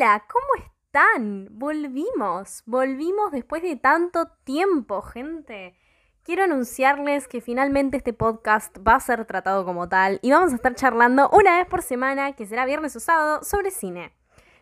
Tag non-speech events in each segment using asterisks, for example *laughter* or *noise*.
Hola, ¿cómo están? Volvimos, volvimos después de tanto tiempo, gente. Quiero anunciarles que finalmente este podcast va a ser tratado como tal y vamos a estar charlando una vez por semana, que será viernes o sábado, sobre cine.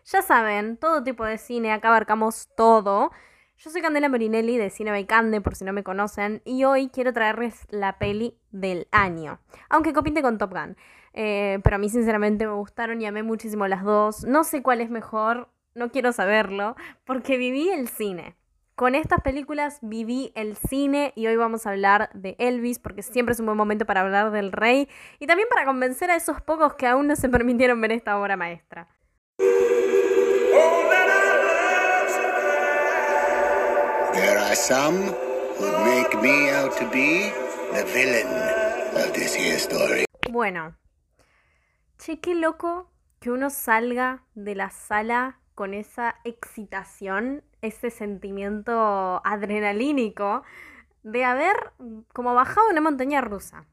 Ya saben, todo tipo de cine, acá abarcamos todo. Yo soy Candela Morinelli de Cine Cande, por si no me conocen, y hoy quiero traerles la peli del año, aunque compite con Top Gun. Eh, pero a mí sinceramente me gustaron y amé muchísimo las dos. No sé cuál es mejor, no quiero saberlo, porque viví el cine. Con estas películas viví el cine y hoy vamos a hablar de Elvis porque siempre es un buen momento para hablar del rey y también para convencer a esos pocos que aún no se permitieron ver esta obra maestra. There are some who make me out to be the villain of this here story. Bueno, che, qué loco que uno salga de la sala con esa excitación, ese sentimiento adrenalínico de haber como bajado una montaña rusa.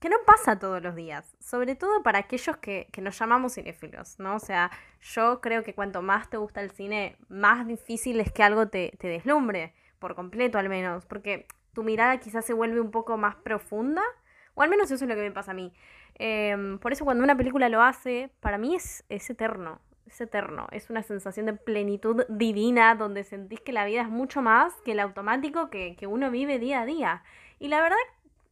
Que no pasa todos los días, sobre todo para aquellos que, que nos llamamos cinéfilos, ¿no? O sea, yo creo que cuanto más te gusta el cine, más difícil es que algo te, te deslumbre, por completo al menos, porque tu mirada quizás se vuelve un poco más profunda, o al menos eso es lo que me pasa a mí. Em, por eso cuando una película lo hace, para mí es, eterno, es eterno, es una sensación de plenitud divina donde sentís que la vida es mucho más que el automático que, que uno vive día a día. Y la verdad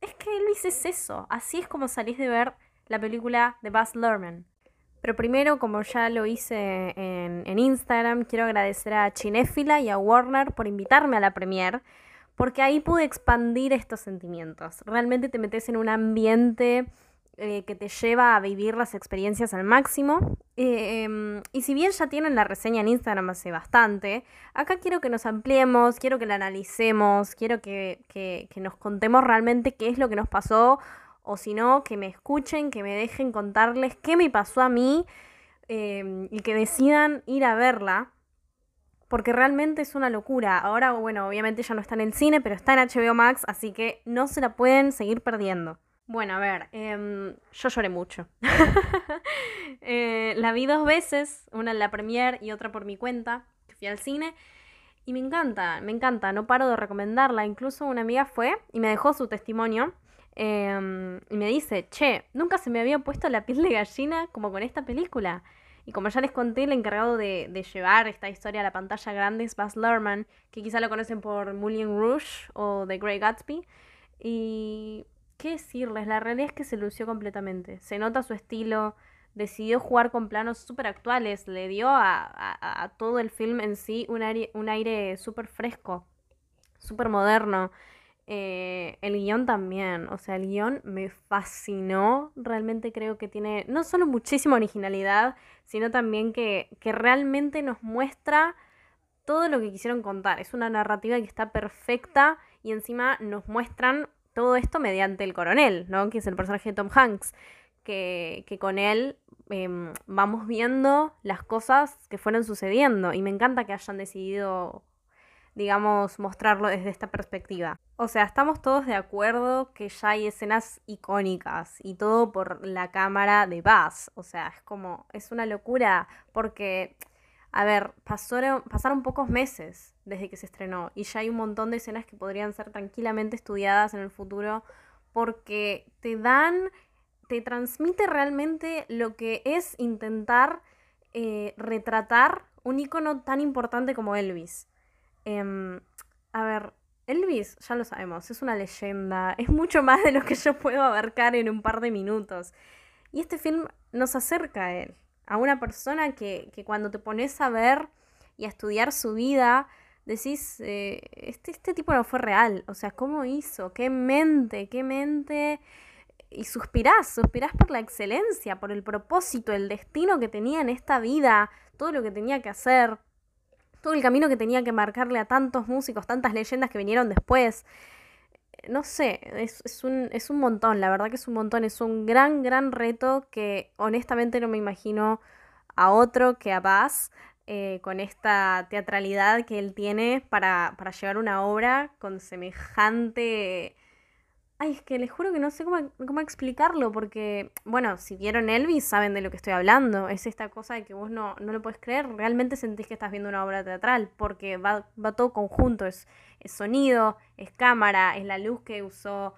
es que Elvis es eso, así es como salís de ver la película de Buzz Lerman. Pero primero, como ya lo hice en, en Instagram, quiero agradecer a Chinéfila y a Warner por invitarme a la premiere porque ahí pude expandir estos sentimientos. Realmente te metes en un ambiente eh, que te lleva a vivir las experiencias al máximo. Eh, em, y si bien ya tienen la reseña en Instagram hace bastante, acá quiero que nos ampliemos, quiero que la analicemos, quiero que, que, que nos contemos realmente qué es lo que nos pasó, o si no, que me escuchen, que me dejen contarles qué me pasó a mí eh, y que decidan ir a verla porque realmente es una locura. Ahora, bueno, obviamente ya no está en el cine, pero está en HBO Max, así que no se la pueden seguir perdiendo. Bueno, a ver, eh, yo lloré mucho. *laughs* eh, la vi dos veces, una en la premier y otra por mi cuenta, que fui al cine. Y me encanta, me encanta, no paro de recomendarla. Incluso una amiga fue y me dejó su testimonio. Eh, y me dice, che, nunca se me había puesto la piel de gallina como con esta película. Y como ya les conté, el encargado de, de, llevar esta historia a la pantalla grande es Baz Luhrmann, que quizá lo conocen por Moulin Rouge o The Great Gatsby. Y qué decirles, la realidad es que se lució completamente. Se nota su estilo, decidió jugar con planos súper actuales, le dio a, a, todo el film en sí un aire, un aire súper fresco, súper moderno. Eh, el guion también, o sea, el guion me fascinó, realmente creo que tiene no solo muchísima originalidad, sino también que, que realmente nos muestra todo lo que quisieron contar. Es una narrativa que está perfecta y encima nos muestran todo esto mediante el coronel, ¿no? Que es el personaje de Tom Hanks, que, que con él eh, vamos viendo las cosas que fueron sucediendo y me encanta que hayan decidido digamos, mostrarlo desde esta perspectiva. O sea, estamos todos de acuerdo que ya hay escenas icónicas y todo por la cámara de Buzz. O sea, es como, es una locura porque, a ver, pasaron, pasaron pocos meses desde que se estrenó y ya hay un montón de escenas que podrían ser tranquilamente estudiadas en el futuro porque te dan, te transmite realmente lo que es intentar eh, retratar un icono tan importante como Elvis. Eh, a ver, Elvis, ya lo sabemos, es una leyenda, *laughs* es mucho más de lo que yo puedo abarcar en un par de minutos. Y este film nos acerca a él, a una persona que, que cuando te pones a ver y a estudiar su vida, decís, eh, este, este tipo no fue real, o sea, ¿cómo hizo? ¿Qué mente? ¿Qué mente? Y suspirás, suspirás por la excelencia, por el propósito, el destino que tenía en esta vida, todo lo que tenía que hacer todo el camino que tenía que marcarle a tantos músicos, tantas leyendas que vinieron después. No sé, es, es, un, es un montón, la verdad que es un montón, es un gran, gran reto que honestamente no me imagino a otro que a Baz eh, con esta teatralidad que él tiene para, para llevar una obra con semejante Ay, es que les juro que no sé cómo, cómo explicarlo, porque, bueno, si vieron Elvis saben de lo que estoy hablando. Es esta cosa de que vos no, no lo puedes creer, realmente sentís que estás viendo una obra teatral, porque va, va todo conjunto, es, es sonido, es cámara, es la luz que usó,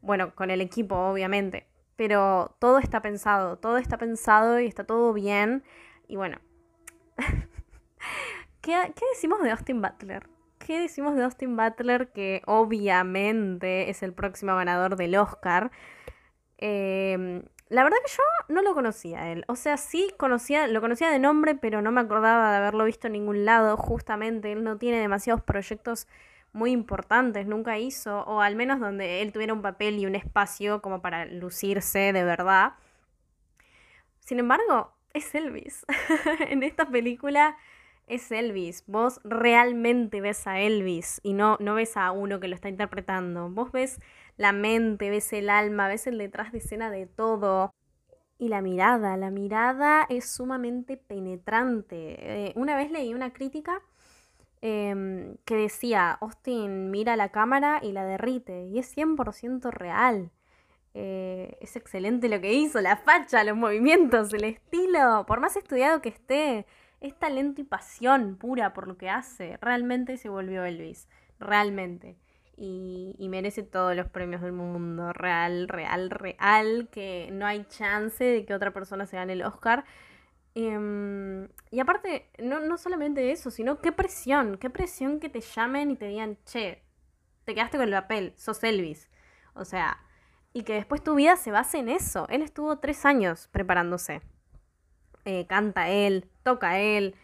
bueno, con el equipo, obviamente. Pero todo está pensado, todo está pensado y está todo bien. Y bueno, *laughs* ¿Qué, ¿qué decimos de Austin Butler? ¿Qué decimos de Austin Butler? Que obviamente es el próximo ganador del Oscar. Em, la verdad que yo no lo conocía él. O sea, sí conocía, lo conocía de nombre, pero no me acordaba de haberlo visto en ningún lado. Justamente, él no tiene demasiados proyectos muy importantes, nunca hizo, o al menos donde él tuviera un papel y un espacio como para lucirse de verdad. Sin embargo, es Elvis. *laughs* en esta película es Elvis. Vos realmente ves a Elvis y no, no ves a uno que lo está interpretando. Vos ves la mente, ves el alma, ves el detrás de escena de todo. Y la mirada, la mirada es sumamente penetrante. Eh, una vez leí una crítica em, que decía, Austin mira la cámara y la derrite. Y es 100% real. Eh, es excelente lo que hizo, la facha, los movimientos, el estilo. Por más estudiado que esté, es talento y pasión pura por lo que hace. Realmente se volvió Elvis. Realmente. Y, merece todos los premios del mundo. Real, real, real. Que no hay chance de que otra persona se gane el Oscar. Em, y aparte, no, no solamente eso, sino qué presión. Qué presión que te llamen y te digan, che, te quedaste con el papel, sos Elvis. O sea, y que después tu vida se base en eso. Él estuvo tres años preparándose. Eh, canta él, toca él,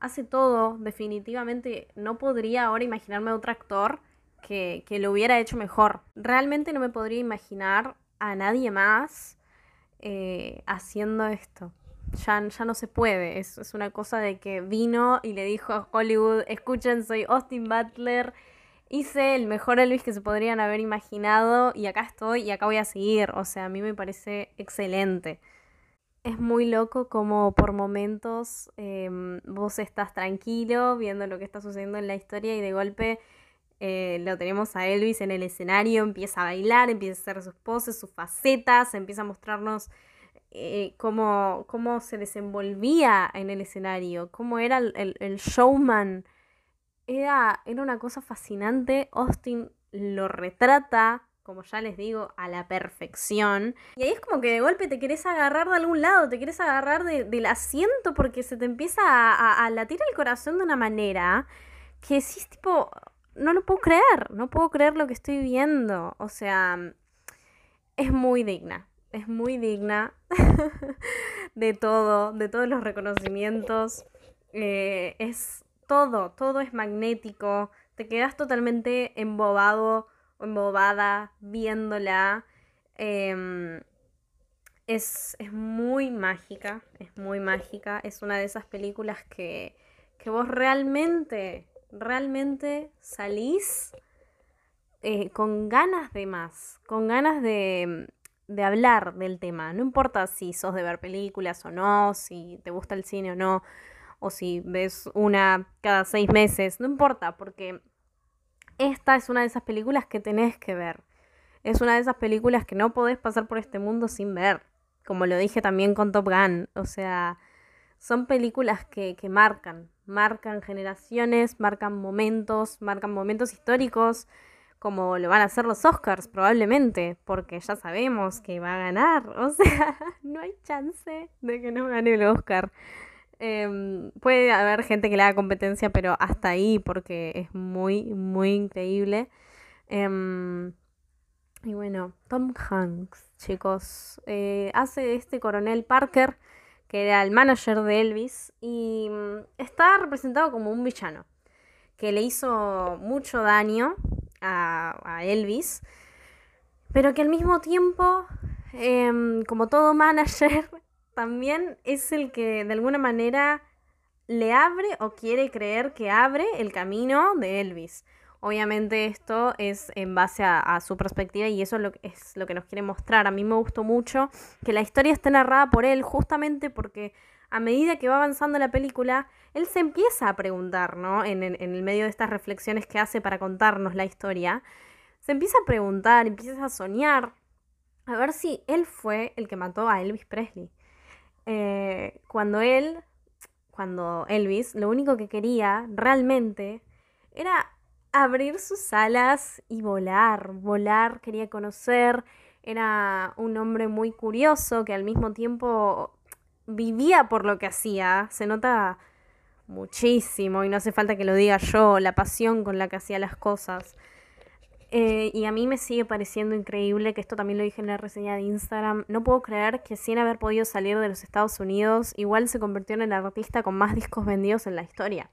hace todo. Definitivamente no podría ahora imaginarme a otro actor que, lo hubiera hecho mejor. Realmente no me podría imaginar a nadie más eh, haciendo esto. Ya, ya, no se puede. Es, es, una cosa de que vino y le dijo a Hollywood, escuchen, soy Austin Butler, hice el mejor Elvis que se podrían haber imaginado y acá estoy y acá voy a seguir. O sea, a mí me parece excelente es muy loco como por momentos em, vos estás tranquilo viendo lo que está sucediendo en la historia y de golpe eh, lo tenemos a Elvis en el escenario, empieza a bailar, empieza a hacer sus poses, sus facetas, empieza a mostrarnos eh, cómo, cómo, se desenvolvía en el escenario, cómo era el, el showman. Era, era una cosa fascinante, Austin lo retrata como ya les digo, a la perfección. Y ahí es como que de golpe te querés agarrar de algún lado, te querés agarrar del asiento porque se te empieza a, latir el corazón de una manera que sí tipo, no lo puedo creer, no puedo creer lo que estoy viendo. O sea, es muy digna, es muy digna *laughs* de todo, de todos los reconocimientos. Eh, es todo, todo es magnético, te quedas totalmente embobado embobada viéndola. Em, es, muy mágica, es muy mágica. Es una de esas películas que, que vos realmente, realmente salís eh, con ganas de más, con ganas de, de hablar del tema. No importa si sos de ver películas o no, si te gusta el cine o no, o si ves una cada seis meses, no importa, porque esta es una de esas películas que tenés que ver. Es una de esas películas que no podés pasar por este mundo sin ver. Como lo dije también con Top Gun. O sea, son películas que, que marcan. Marcan generaciones, marcan momentos, marcan momentos históricos como lo van a hacer los Oscars probablemente, porque ya sabemos que va a ganar, *laughs* o sea, no hay chance de que no gane el Oscar. Em, puede haber gente que le haga competencia, pero hasta ahí, porque es muy, muy increíble. Em, y bueno, Tom Hanks, chicos, eh, hace este coronel Parker, que era el manager de Elvis, y mm, está representado como un villano, que le hizo mucho daño a, a Elvis, pero que al mismo tiempo, em, como todo manager, también es el que de alguna manera le abre o quiere creer que abre el camino de Elvis. Obviamente esto es en base a, su perspectiva y eso es lo, que nos quiere mostrar. A mí me gustó mucho que la historia esté narrada por él justamente porque a medida que va avanzando la película, él se empieza a preguntar, ¿no? En, en el medio de estas reflexiones que hace para contarnos la historia, se empieza a preguntar, empieza a soñar, a ver si él fue el que mató a Elvis Presley. Eh, cuando él, cuando Elvis, lo único que quería realmente era abrir sus alas y volar, volar, quería conocer, era un hombre muy curioso que al mismo tiempo vivía por lo que hacía, se nota muchísimo y no hace falta que lo diga yo, la pasión con la que hacía las cosas. Eh, y a mí me sigue pareciendo increíble, que esto también lo dije en la reseña de Instagram, no puedo creer que sin haber podido salir de los Estados Unidos, igual se convirtió en el artista con más *laughs* discos vendidos en la historia.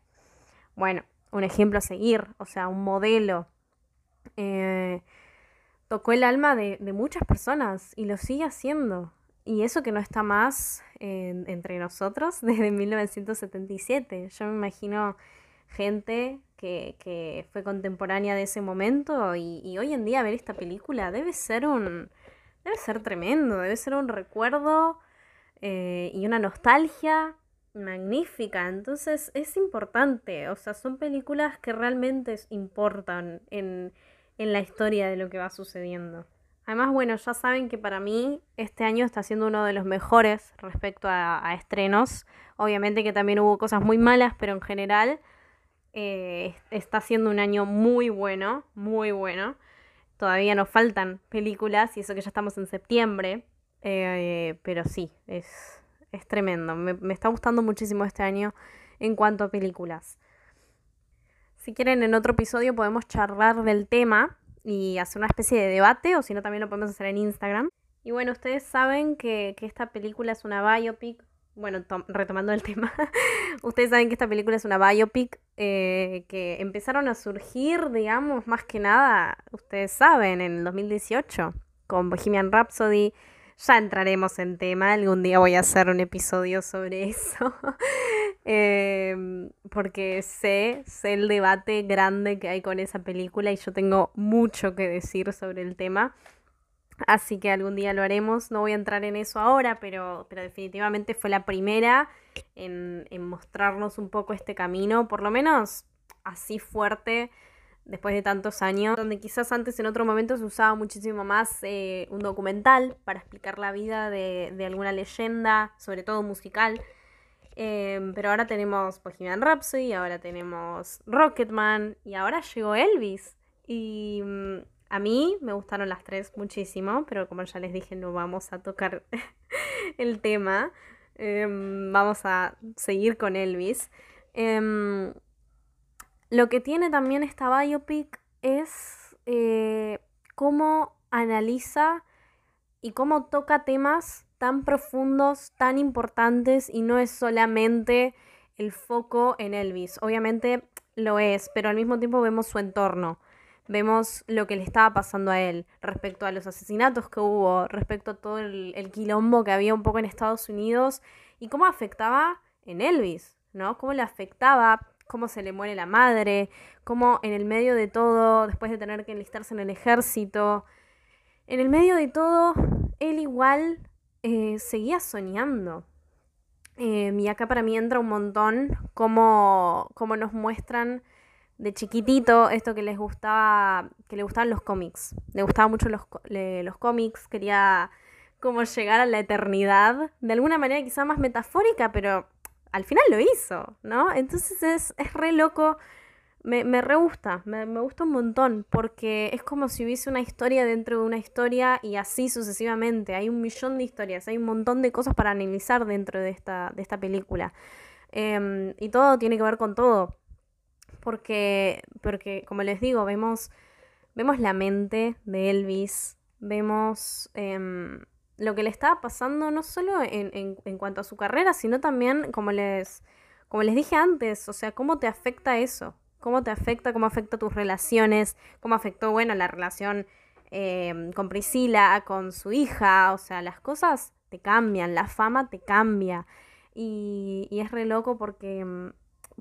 Bueno, un ejemplo a seguir, o sea, un modelo. Eh, tocó el alma de, muchas personas y lo sigue haciendo. Y eso que no está más entre nosotros *laughs* desde 1977. Yo me imagino gente que, fue contemporánea de ese momento y, hoy en día ver esta película debe ser un... debe ser tremendo, debe ser un recuerdo eh, y una nostalgia magnífica. Entonces es importante, o sea, son películas que realmente importan en, en la historia de lo que va sucediendo. Además, bueno, ya saben que para mí este año está siendo uno de los mejores respecto a, estrenos. Obviamente que también hubo cosas muy malas, pero en general eh, está siendo un año muy bueno, muy bueno. Todavía nos faltan películas y eso que ya estamos en septiembre. Eh, pero sí, es, es tremendo. Me, me, está gustando muchísimo este año en cuanto a películas. Si quieren, en otro episodio podemos charlar del tema y hacer una especie de debate, o si no, también lo podemos hacer en Instagram. Y bueno, ustedes saben que, esta película es una biopic. Bueno, retomando el tema, *laughs* ustedes saben que esta película es una biopic eh, que empezaron a surgir, digamos, más que nada, ustedes saben, en el 2018, con Bohemian Rhapsody, ya entraremos en tema, algún día voy a hacer un episodio sobre eso, *laughs* em, porque sé, sé el debate grande que hay con esa película y yo tengo mucho que decir sobre el tema. Así que algún día lo haremos, no voy a entrar en eso ahora, pero, pero definitivamente fue la primera en, en mostrarnos un poco este camino, por lo menos así fuerte después de tantos años, donde quizás antes en otro momento se usaba muchísimo más eh, un documental para explicar la vida de, alguna leyenda, sobre todo musical. Em, pero ahora tenemos Bohemian Rhapsody, ahora tenemos Rocketman y ahora llegó Elvis. Y mm, a mí me gustaron las tres muchísimo, pero como ya les dije, no vamos a tocar *laughs* el tema. Em, vamos a seguir con Elvis. Em, lo que tiene también esta biopic es eh, cómo analiza y cómo toca temas tan profundos, tan importantes y no es solamente el foco en Elvis. Obviamente lo es, pero al mismo tiempo vemos su entorno. Vemos lo que le estaba pasando a él respecto a los asesinatos que hubo, respecto a todo el, el quilombo que había un poco en Estados Unidos y cómo afectaba en Elvis, ¿no? Cómo le afectaba cómo se le muere la madre, cómo en el medio de todo, después de tener que enlistarse en el ejército, en el medio de todo, él igual eh, seguía soñando. Eh, y acá para mí entra un montón cómo, cómo nos muestran de chiquitito esto que les gustaba, que le gustaban los cómics. Le gustaban mucho los, los cómics, quería como llegar a la eternidad, de alguna manera quizá más metafórica, pero al final lo hizo, ¿no? Entonces es, es re loco, me, me re gusta, me, me, gusta un montón, porque es como si hubiese una historia dentro de una historia y así sucesivamente. Hay un millón de historias, hay un montón de cosas para analizar dentro de esta, de esta película. Em, y todo tiene que ver con todo. Porque, porque como les digo, vemos, vemos la mente de Elvis, vemos em, lo que le estaba pasando no solo en, en, cuanto a su carrera, sino también, como les, como les dije antes, o sea, cómo te afecta eso, cómo te afecta, cómo afecta tus relaciones, cómo afectó, bueno, la relación em, con Priscila, con su hija, o sea, las cosas te cambian, la fama te cambia. Y, y es re loco porque, em,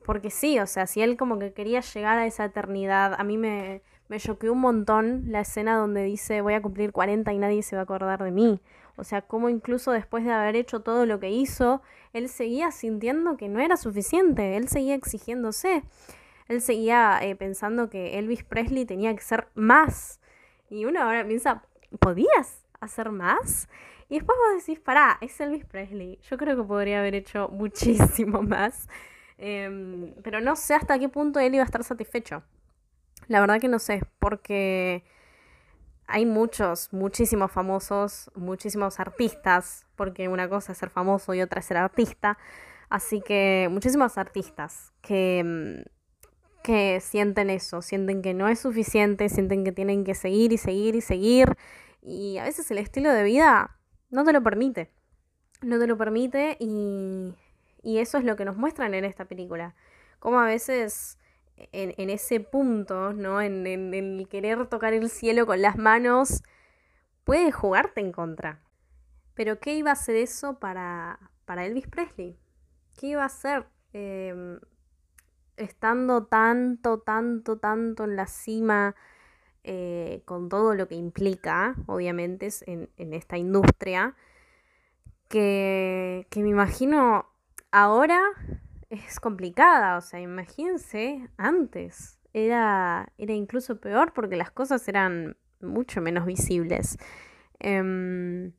porque sí, o sea, si él como que quería llegar a esa eternidad, a mí me, me choqueó un montón la escena donde dice voy a cumplir 40 y nadie se va a acordar de mí. O sea, como incluso después de haber hecho todo lo que hizo, él seguía sintiendo que no era suficiente, él seguía exigiéndose, él seguía eh, pensando que Elvis Presley tenía que ser más. Y uno ahora piensa, ¿podías hacer más? Y después vos decís, pará, es Elvis Presley. Yo creo que podría haber hecho muchísimo *laughs* más. Em, pero no sé hasta qué punto él iba a estar satisfecho. La verdad que no sé, porque hay muchos, muchísimos famosos, muchísimos artistas, porque una cosa es ser famoso y otra es ser artista. Así que muchísimos artistas que, em, que sienten eso, sienten que no es suficiente, sienten que tienen que seguir y seguir y seguir. Y a veces el estilo de vida no te lo permite. No te lo permite y, y eso es lo que nos muestran en esta película. Como a veces en, en ese punto, ¿no? En, el querer tocar el cielo con las manos, puede jugarte en contra. Pero ¿qué iba a hacer eso para, para Elvis Presley? ¿Qué iba a hacer? Em, estando tanto, tanto, tanto en la cima eh, con todo lo que implica, obviamente, en, en esta industria, que, que, me imagino ahora es complicada, o sea, imagínense antes, era, era incluso peor porque las cosas eran mucho menos visibles. Um,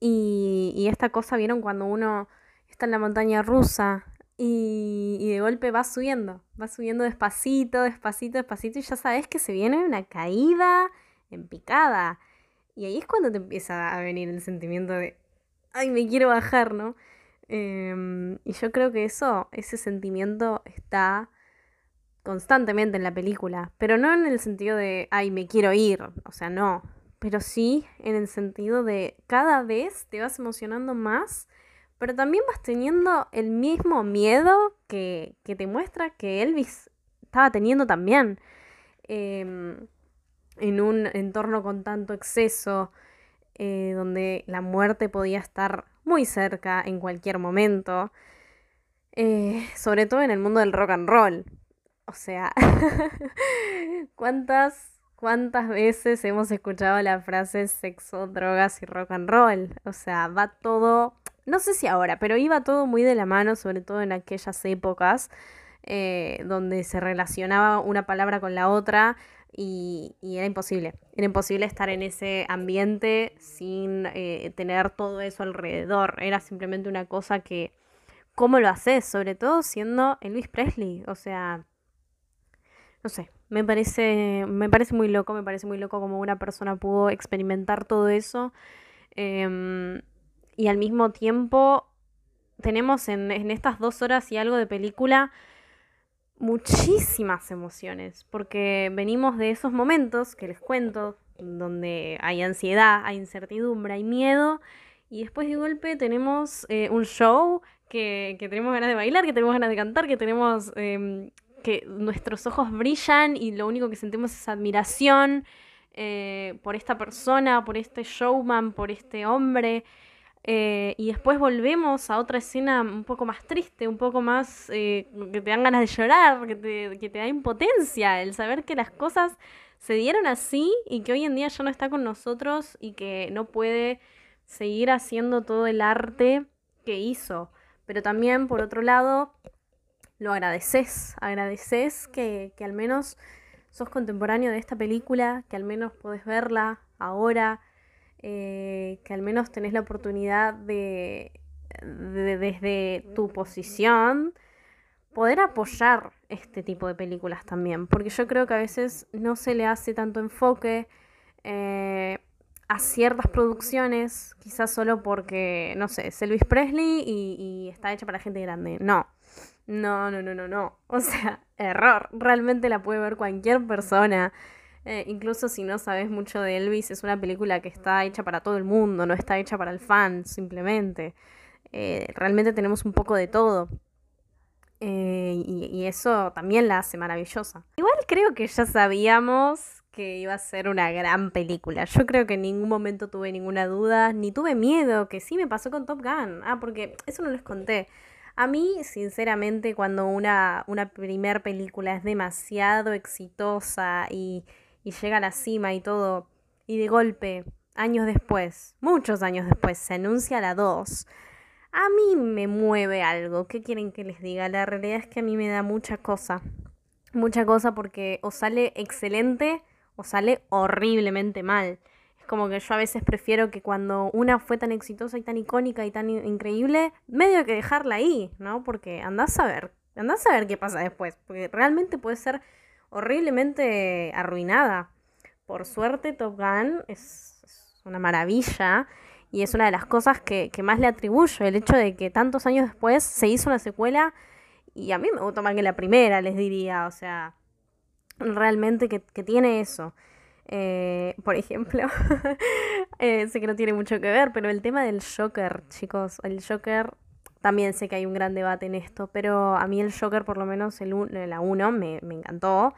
y, y esta cosa, ¿vieron? Cuando uno está en la montaña rusa y, de golpe va subiendo, va subiendo despacito, despacito, despacito y ya sabes que se viene una caída en picada. Y ahí es cuando te empieza a venir el sentimiento de, ay, me quiero bajar, ¿no? Em, y yo creo que eso, ese sentimiento está constantemente en la película, pero no en el sentido de, ay, me quiero ir, o sea, no, pero sí en el sentido de cada vez te vas emocionando más pero también vas teniendo el mismo miedo que, te muestra que Elvis estaba teniendo también. Em, en un entorno con tanto exceso, eh, donde la muerte podía estar muy cerca en cualquier momento, eh, sobre todo en el mundo del rock and roll. O sea, *laughs* ¿cuántas, ¿cuántas veces hemos escuchado la frase sexo, drogas y rock and roll? O sea, va todo no sé si ahora, pero iba todo muy de la mano, sobre todo en aquellas épocas eh, donde se relacionaba una palabra con la otra y, era imposible. Era imposible estar en ese ambiente sin eh, tener todo eso alrededor. Era simplemente una cosa que, ¿cómo lo haces? Sobre todo siendo Elvis Presley. O sea, no sé, me parece, me parece muy loco, me parece muy loco como una persona pudo experimentar todo eso. Em, y al mismo tiempo tenemos en, estas dos horas y algo de película muchísimas emociones, porque venimos de esos momentos que les cuento, donde hay ansiedad, hay incertidumbre, hay miedo, y después de golpe tenemos eh, un show que, tenemos ganas de bailar, que tenemos ganas de cantar, que tenemos em, que nuestros ojos brillan y lo único que sentimos es admiración eh, por esta persona, por este showman, por este hombre. Eh, y después volvemos a otra escena un poco más triste, un poco más eh, que te dan ganas de llorar, que te, que te da impotencia, el saber que las cosas se dieron así y que hoy en día ya no está con nosotros y que no puede seguir haciendo todo el arte que hizo. Pero también, por otro lado, lo agradeces, agradeces que, que al menos sos contemporáneo de esta película, que al menos podés verla ahora, eh, que al menos tenés la oportunidad de, desde tu posición, poder apoyar este tipo de películas también, porque yo creo que a veces no se le hace tanto enfoque eh, a ciertas producciones, quizás solo porque, no sé, es Elvis Presley y, y está hecha para gente grande. No, no, no, no, no, no. *laughs* O sea, error. Realmente la puede ver cualquier persona. Eh, incluso si no sabes mucho de Elvis, es una película que está hecha para todo el mundo, no está hecha para el fan, simplemente. Eh, realmente tenemos un poco de todo. Eh, y, eso también la hace maravillosa. Igual creo que ya sabíamos que iba a ser una gran película. Yo creo que en ningún momento tuve ninguna duda, ni tuve miedo, que sí me pasó con Top Gun. Ah, porque eso no les conté. A mí, sinceramente, cuando una, una primer película es demasiado exitosa y y llega a la cima y todo, y de golpe, años después, muchos años después, se anuncia la 2, a mí me mueve algo. ¿Qué quieren que les diga? La realidad es que a mí me da mucha cosa. Mucha cosa porque o sale excelente o sale horriblemente mal. Es como que yo a veces prefiero que cuando una fue tan exitosa y tan icónica y tan increíble, medio que dejarla ahí, ¿no? Porque andás a ver, andás a ver qué pasa después, porque realmente puede ser horriblemente arruinada. Por suerte, Top Gun es, es una maravilla y es una de las cosas que, que, más le atribuyo, el hecho de que tantos años después se hizo una secuela y a mí me gustó más que la primera, les diría, o sea, realmente que, que tiene eso. Eh, por ejemplo, *laughs* eh, sé que no tiene mucho que ver, pero el tema del Joker, chicos, el Joker, también sé que hay un gran debate en esto, pero a mí el Joker, por lo menos el la 1, me, encantó.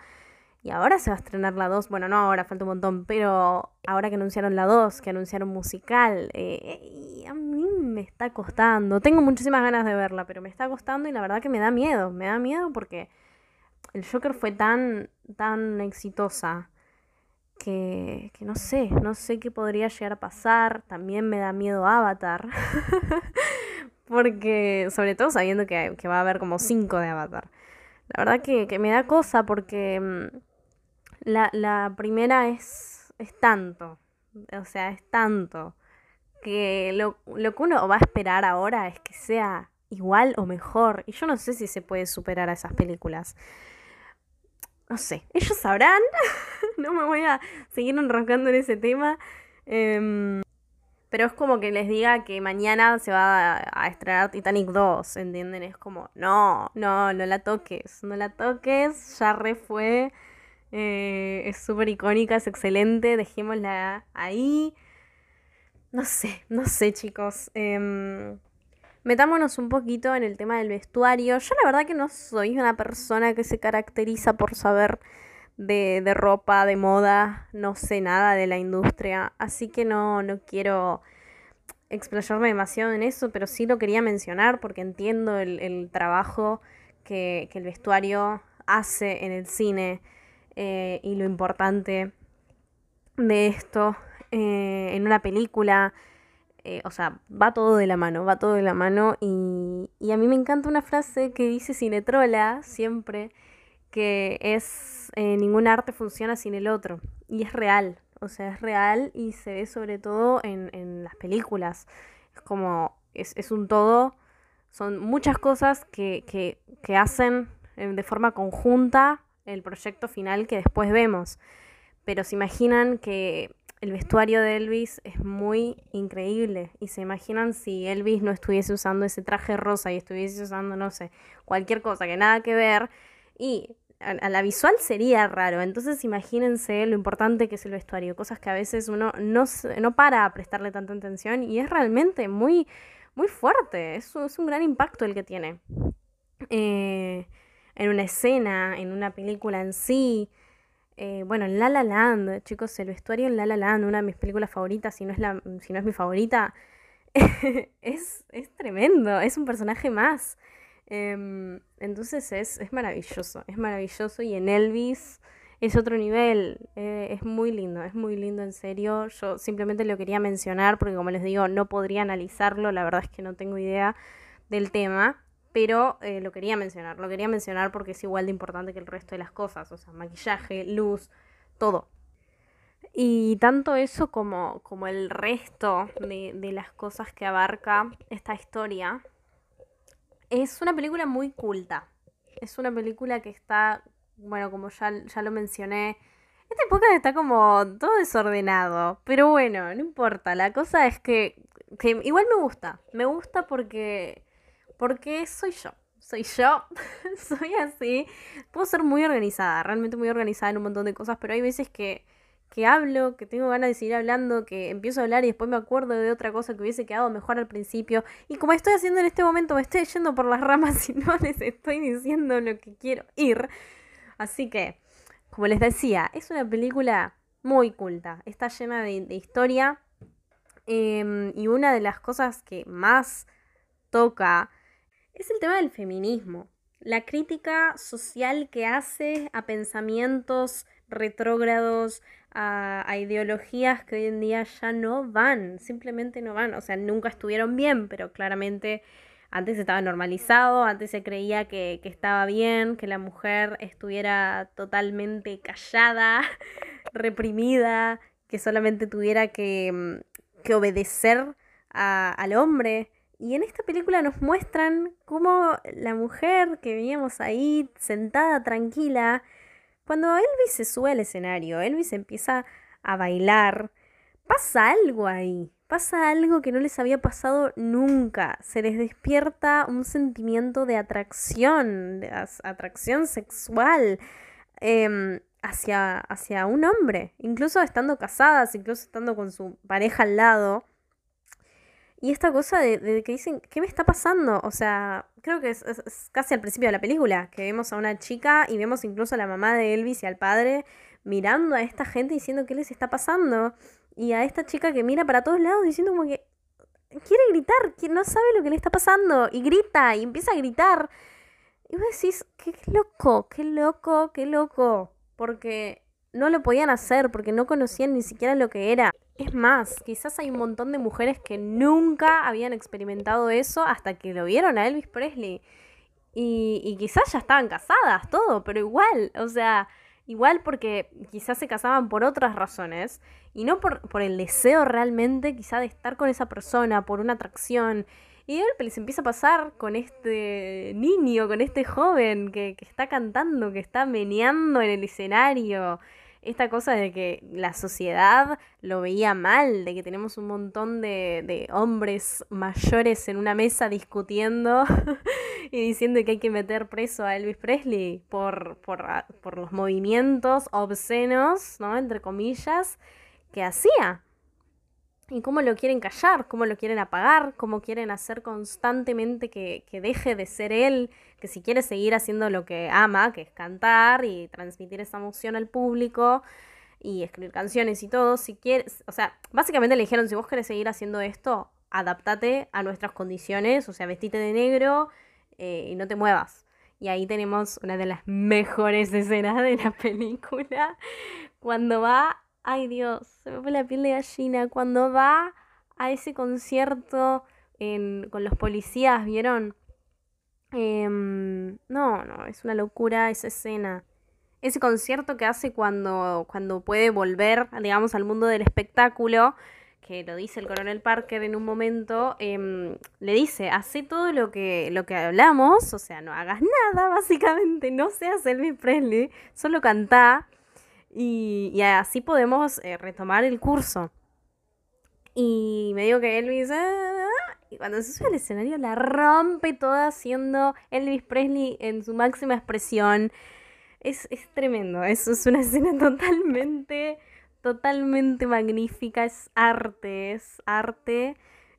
Y ahora se va a estrenar la 2. Bueno, no ahora, falta un montón. Pero ahora que anunciaron la 2, que anunciaron musical, eh, a mí me está costando. Tengo muchísimas ganas de verla, pero me está costando y la verdad que me da miedo. Me da miedo porque el Joker fue tan, tan exitosa que, que no sé, no sé qué podría llegar a pasar. También me da miedo Avatar. *laughs* porque, sobre todo sabiendo que, que, va a haber como 5 de Avatar. La verdad que, que me da cosa porque mm, la, la primera es, es tanto, o sea, es tanto, que lo, lo que uno va a esperar ahora es que sea igual o mejor. Y yo no sé si se puede superar a esas películas. No sé, ellos sabrán. *laughs* no me voy a seguir enroscando en ese tema. Eh, pero es como que les diga que mañana se va a, a, estrenar Titanic 2, ¿entienden? Es como, no, no, no la toques, no la toques, ya re fue. Eh, es súper icónica, es excelente, dejémosla ahí. No sé, no sé chicos. Eh, metámonos un poquito en el tema del vestuario. Yo la verdad que no soy una persona que se caracteriza por saber de, de ropa, de moda, no sé nada de la industria, así que no, no quiero explayarme demasiado en eso, pero sí lo quería mencionar porque entiendo el, el trabajo que, que el vestuario hace en el cine eh, y lo importante de esto eh, en una película. Eh, o sea, va todo de la mano, va todo de la mano. Y, y, a mí me encanta una frase que dice Cinetrola siempre, que es ningún arte funciona sin el otro. Y es real, o sea, es real y se ve sobre todo en, en las películas. Es como, es, es, un todo, son muchas cosas que, que, que hacen de forma conjunta el proyecto final que después vemos. Pero se imaginan que el vestuario de Elvis es muy increíble. Y se imaginan si Elvis no estuviese usando ese traje rosa y estuviese usando, no sé, cualquier cosa que nada que ver. Y a, la visual sería raro. Entonces imagínense lo importante que es el vestuario. Cosas que a veces uno no, no para a prestarle tanta atención. Y es realmente muy, muy fuerte. Es, un gran impacto el que tiene. Eh, en una escena, en una película en sí. Eh, bueno, en La La Land, chicos, el vestuario en La La Land, una de mis películas favoritas, si no es, si no es mi favorita, *laughs* es, es tremendo, es un personaje más. Eh, entonces es, es maravilloso, es maravilloso y en Elvis es otro nivel, eh, es muy lindo, es muy lindo en serio. Yo simplemente lo quería mencionar porque como les digo, no podría analizarlo, la verdad es que no tengo idea del tema pero eh, lo quería mencionar, lo quería mencionar porque es igual de importante que el resto de las cosas, o sea, maquillaje, luz, todo. Y tanto eso como, como el resto de, de las cosas que abarca esta historia, es una película muy culta. Es una película que está, bueno, como ya, ya lo mencioné, esta época está como todo desordenado, pero bueno, no importa, la cosa es que, que igual me gusta, me gusta porque porque soy yo. Soy yo, *laughs* soy así. Puedo ser muy organizada, realmente muy organizada en un montón de cosas, pero hay veces que, que hablo, que tengo ganas de seguir hablando, que empiezo a hablar y después me acuerdo de otra cosa que hubiese quedado mejor al principio. Y como estoy haciendo en este momento, me estoy yendo por las ramas *laughs* y no les estoy diciendo lo que quiero ir. Así que, como les decía, es una película muy culta. Está llena de, de historia. Eh, y una de las cosas que más toca es el tema del feminismo. La crítica social que hace a pensamientos retrógrados, a, ideologías que hoy en día ya no van, simplemente no van. O sea, nunca estuvieron bien, pero claramente antes estaba normalizado, antes se creía que, que estaba bien, que la mujer estuviera totalmente callada, *laughs* reprimida, que solamente tuviera que, mm, que obedecer a- al hombre. Y en esta película nos muestran cómo la mujer que veíamos ahí sentada tranquila, cuando Elvis se sube al escenario, Elvis empieza a bailar, pasa algo ahí, pasa algo que no les había pasado nunca, se les despierta un sentimiento de atracción, de atracción sexual em, hacia, hacia un hombre, incluso estando casadas, incluso estando con su pareja al lado. Y esta cosa de, de que dicen, ¿qué me está pasando? O sea, creo que es, casi al principio de la película, que vemos a una chica y vemos incluso a la mamá de Elvis y al padre mirando a esta gente diciendo qué les está pasando. Y a esta chica que mira para todos lados diciendo como que quiere gritar, que no sabe lo que le está pasando. Y grita, y empieza a gritar. Y vos decís, qué loco, qué loco, qué loco. Porque no lo podían hacer, porque no conocían ni siquiera lo que era. Es más, quizás hay un montón de mujeres que nunca habían experimentado eso hasta que lo vieron a Elvis Presley. Y, y quizás ya estaban casadas, todo, pero igual, o sea, igual porque quizás se casaban por otras razones y no por, por el deseo realmente quizá de estar con esa persona, por una atracción. Y de golpe les empieza a pasar con este niño, con este joven que, que está cantando, que está meneando en el escenario. Esta cosa de que la sociedad lo veía mal, de que tenemos un montón de, de hombres mayores en una mesa discutiendo *laughs* y diciendo que hay que meter preso a Elvis Presley por, por, por los movimientos obscenos, ¿no? Entre comillas, que hacía. Y cómo lo quieren callar, cómo lo quieren apagar, cómo quieren hacer constantemente que, que deje de ser él, que si quiere seguir haciendo lo que ama, que es cantar y transmitir esa emoción al público y escribir canciones y todo, si quieres, o sea, básicamente le dijeron, si vos querés seguir haciendo esto, adaptate a nuestras condiciones, o sea, vestite de negro eh, y no te muevas. Y ahí tenemos una de las mejores *laughs* escenas de la película, cuando va, ay Dios, se me fue la piel de gallina, cuando va a ese concierto con los policías, ¿vieron? Em, no, no, es una locura esa escena. Ese concierto que hace cuando, cuando puede volver, digamos, al mundo del espectáculo, que lo dice el coronel Parker en un momento, em, le dice, hace todo lo que, lo que hablamos, o sea, no hagas nada, *laughs* básicamente, no seas Elvis Presley, solo cantá, y, y así podemos eh, retomar el curso. Y me digo que Elvis, "Ah", y cuando se sube al escenario la rompe toda siendo Elvis Presley en su máxima expresión. Es, es tremendo, eso es una *laughs* escena totalmente, totalmente magnífica, es arte, es arte.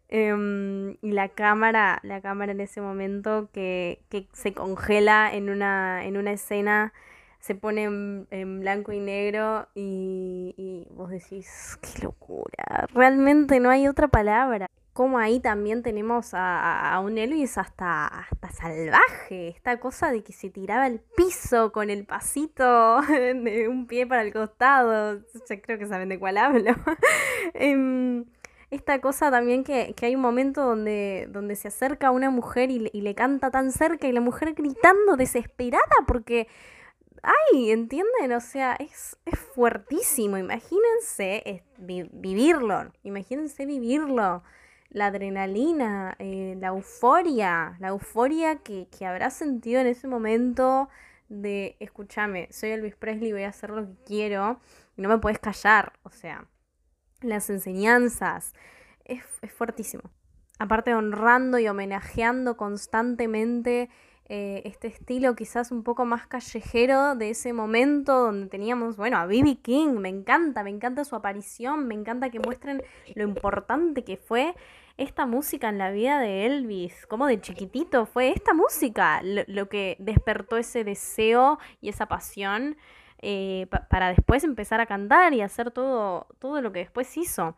Em, y la cámara, la cámara en ese momento que, que se congela en una, en una escena, se pone en, en blanco y negro y, y vos decís, qué locura, realmente no hay otra palabra. Como ahí también tenemos a, a- un Elvis hasta, hasta salvaje, esta cosa de que se tiraba al piso con el pasito *laughs* de un pie para el costado, ya creo que saben de cuál hablo. *laughs* Em, esta cosa también que, que hay un momento donde, donde se acerca a una mujer y le, y le canta tan cerca y la mujer gritando desesperada porque, ay, ¿entienden? O sea, es, es fuertísimo. Imagínense eh, vi- vivirlo, imagínense vivirlo. La adrenalina, eh, la euforia, la euforia que, que habrá sentido en ese momento de, escúchame, soy Elvis Presley, voy a hacer lo que quiero y no me puedes callar. O sea, las enseñanzas. Es, es fuertísimo. Aparte honrando y homenajeando constantemente eh, este estilo quizás un poco más callejero de ese momento donde teníamos, bueno, a B.B. King, me encanta, me encanta su aparición, me encanta que muestren lo importante que fue esta música en la vida de Elvis, como de chiquitito fue esta música lo, lo que despertó ese deseo y esa pasión eh, pa- para después empezar a cantar y hacer todo, todo lo que después hizo.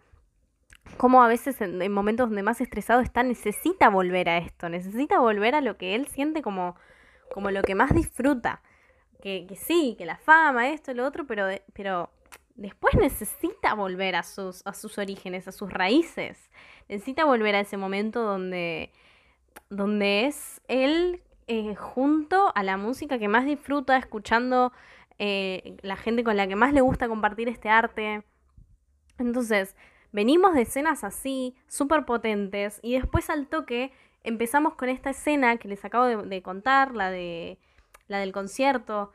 Como a veces en, en momentos donde más estresado está, necesita volver a esto, necesita volver a lo que él siente como, como lo que más disfruta. Que, que sí, que la fama, esto, lo otro, pero, de- pero después necesita volver a sus, a sus orígenes, a sus raíces. Necesita volver a ese momento donde, donde es él eh, junto a la música que más disfruta, escuchando eh, la gente con la que más le gusta compartir este arte. Entonces, venimos de escenas así, súper potentes, y después al toque empezamos con esta escena que les acabo de, contar, la, de, la del concierto,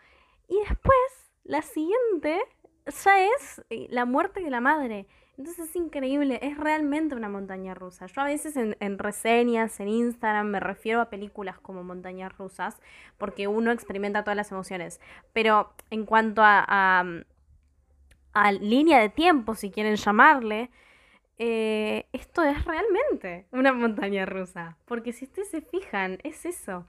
y después la siguiente ya es eh, la muerte de la madre. Entonces es increíble, es realmente una montaña rusa. Yo a veces en, reseñas, en Instagram, me refiero a películas como montañas rusas, porque uno experimenta todas las emociones. Pero en cuanto a, a, línea de tiempo, si quieren llamarle, eh, esto es realmente una montaña rusa. Porque si ustedes se fijan, es eso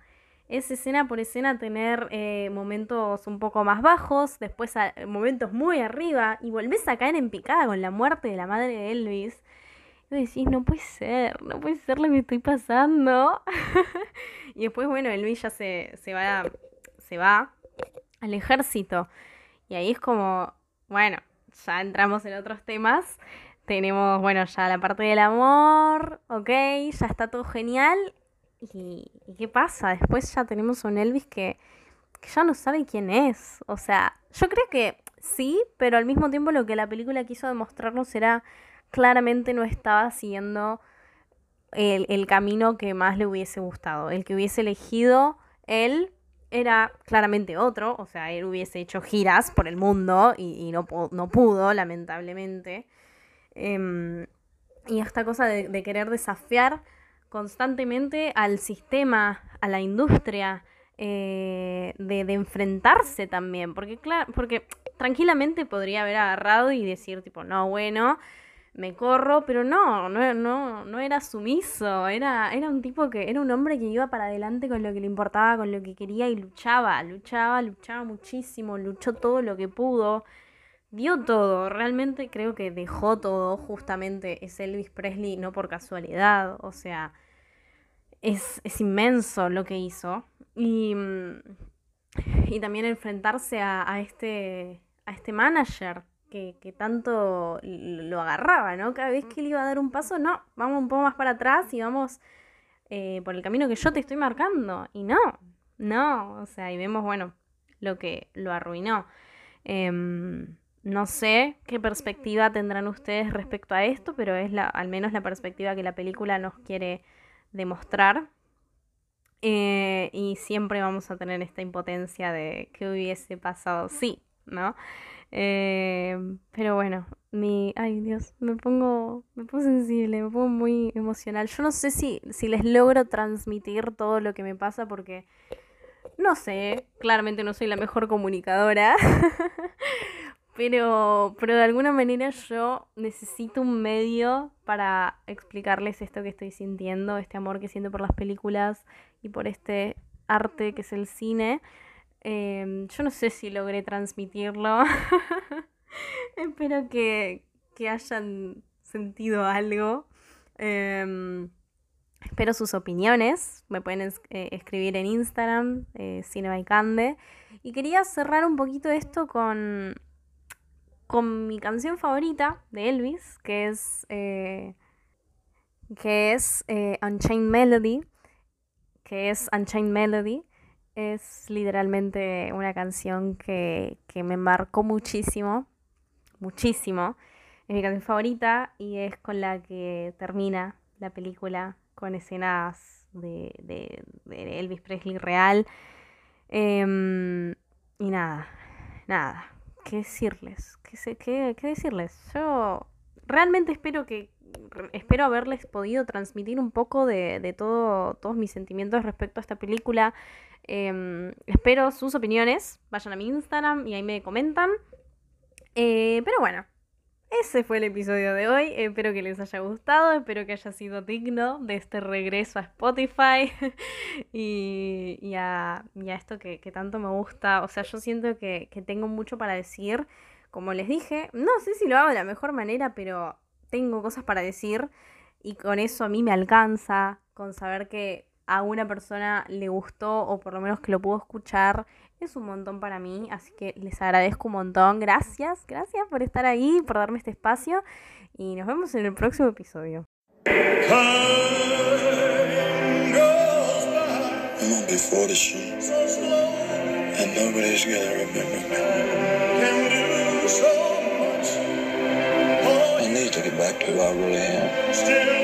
es escena por escena tener eh, momentos un poco más bajos, después momentos muy arriba, y volvés a caer en picada con la muerte de la madre de Elvis. Y decís, no puede ser, no puede ser lo que estoy pasando. *laughs* y después, bueno, Elvis ya se, se, va, se va al ejército. Y ahí es como, bueno, ya entramos en otros temas. Tenemos, bueno, ya la parte del amor, ok, ya está todo genial. ¿Y, qué pasa? Después ya tenemos un Elvis que, ya no sabe quién es. O sea, yo creo que sí, pero al mismo tiempo lo que la película quiso demostrarnos era claramente no estaba siguiendo el, el, camino que más le hubiese gustado. El que hubiese elegido él era claramente otro. O sea, él hubiese hecho giras por el mundo y, no, no, pudo, lamentablemente. Em, y esta cosa de querer desafiar constantemente al sistema, a la industria, eh, de, enfrentarse también. Porque, claro, porque tranquilamente podría haber agarrado y decir, tipo, no, bueno, me corro, pero no, no, no, no era sumiso, era, era un tipo que, era un hombre que iba para adelante con lo que le importaba, con lo que quería y luchaba, luchaba, luchaba muchísimo, luchó todo lo que pudo, dio todo, realmente creo que dejó todo, justamente es Elvis Presley, no por casualidad, o sea, es, inmenso lo que hizo. Y, mm, y también enfrentarse a, este, a este manager que, tanto lo agarraba, ¿no? Cada vez que él iba a dar un paso, no, vamos un poco más para atrás y vamos eh, por el camino que yo te estoy marcando. Y no, no, o sea, y vemos, bueno, lo que lo arruinó. Em, no sé qué perspectiva tendrán ustedes respecto a esto, pero es la, al menos la perspectiva que la película nos quiere demostrar. Eh, y siempre vamos a tener esta impotencia de qué hubiese pasado sí, ¿no? Eh, pero bueno, mi. Ay, Dios, me pongo. Me pongo sensible, me pongo muy emocional. Yo no sé si, si les logro transmitir todo lo que me pasa porque. No sé, claramente no soy la mejor comunicadora. *laughs* Pero, pero de alguna manera yo necesito un medio para explicarles esto que estoy sintiendo, este amor que siento por las películas y por este arte que es el cine. Em, yo no sé si logré transmitirlo. *laughs* Espero que, hayan sentido algo. Em, espero sus opiniones. Me pueden eh, escribir en Instagram, eh, Cande. Y quería cerrar un poquito esto con con mi canción favorita de Elvis, que es, eh, que es eh, Unchained Melody, que es Unchained Melody. Es literalmente una canción que, que me marcó muchísimo, muchísimo. Es mi canción favorita y es con la que termina la película con escenas de, de, Elvis Presley real. Em, y nada, nada, qué decirles, qué, qué, qué decirles. Yo realmente espero que espero haberles podido transmitir un poco de, de todo, todos mis sentimientos respecto a esta película. Em, espero sus opiniones. Vayan a mi Instagram y ahí me comentan. Eh, pero bueno, ese fue el episodio de hoy. Espero que les haya gustado. Espero que haya sido digno de este regreso a Spotify *laughs* y, a, esto que, tanto me gusta. O sea, yo siento que, que, tengo mucho para decir. Como les dije, no sé si lo hago de la mejor manera, pero tengo cosas para decir. Y con eso a mí me alcanza. Con saber que a una persona le gustó o por lo menos que lo pudo escuchar es un montón para mí, así que les agradezco un montón. Gracias, gracias por estar ahí, por darme este espacio y nos vemos en el próximo episodio. I need to get back to.